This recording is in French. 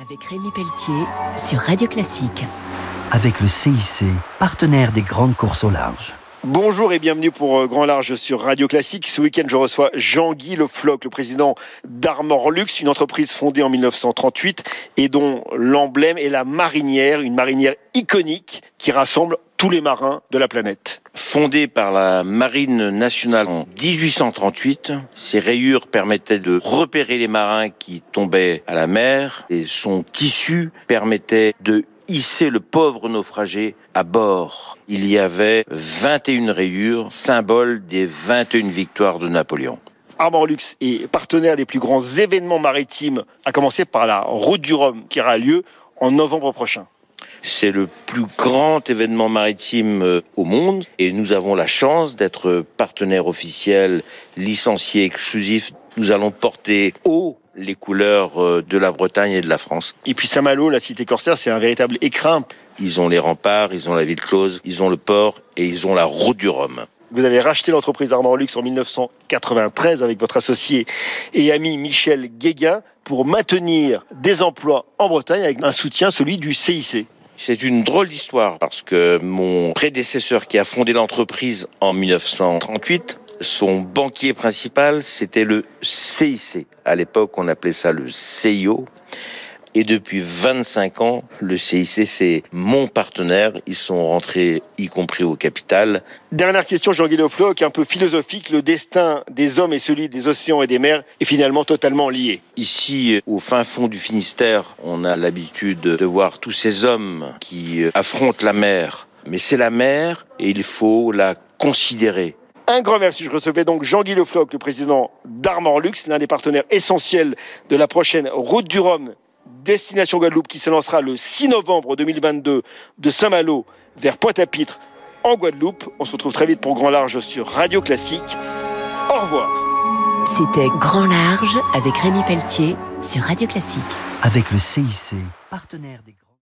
Avec Rémi Pelletier sur Radio Classique. Avec le CIC, partenaire des grandes courses au large. Bonjour et bienvenue pour euh, Grand Large sur Radio Classique. Ce week-end, je reçois Jean-Guy Le Floch, le président d'Armor Lux, une entreprise fondée en 1938 et dont l'emblème est la marinière, une marinière iconique qui rassemble tous les marins de la planète. Fondée par la Marine nationale en 1838, ses rayures permettaient de repérer les marins qui tombaient à la mer et son tissu permettait de hisser le pauvre naufragé à bord. Il y avait 21 rayures, symbole des 21 victoires de Napoléon. Armor Lux est partenaire des plus grands événements maritimes, à commencer par la Route du Rhum qui aura lieu en novembre prochain. C'est le plus grand événement maritime euh, au monde et nous avons la chance d'être partenaire officiel, licencié exclusif. Nous allons porter haut les couleurs euh, de la Bretagne et de la France. Et puis Saint-Malo, la cité corsaire, c'est un véritable écrin. Ils ont les remparts, ils ont la ville close, ils ont le port et ils ont la route du Rhum. Vous avez racheté l'entreprise Armor Lux en 1993 avec votre associé et ami Michel Guéguin pour maintenir des emplois en Bretagne avec un soutien, celui du CIC. C'est une drôle d'histoire parce que mon prédécesseur qui a fondé l'entreprise en 1938, son banquier principal, c'était le CIC. À l'époque, on appelait ça le CIO. Et depuis 25 ans, le CIC, c'est mon partenaire. Ils sont rentrés, y compris au capital. Dernière question, Jean-Guy qui est un peu philosophique. Le destin des hommes et celui des océans et des mers est finalement totalement lié. Ici, au fin fond du Finistère, on a l'habitude de voir tous ces hommes qui affrontent la mer. Mais c'est la mer et il faut la considérer. Un grand merci. Je recevais donc Jean-Guy Le le président d'Armor Lux, l'un des partenaires essentiels de la prochaine Route du Rhum Destination Guadeloupe qui se lancera le 6 novembre 2022 de Saint-Malo vers Pointe-à-Pitre en Guadeloupe. On se retrouve très vite pour Grand Large sur Radio Classique. Au revoir. C'était Grand Large avec Rémi Pelletier sur Radio Classique. Avec le CIC, partenaire des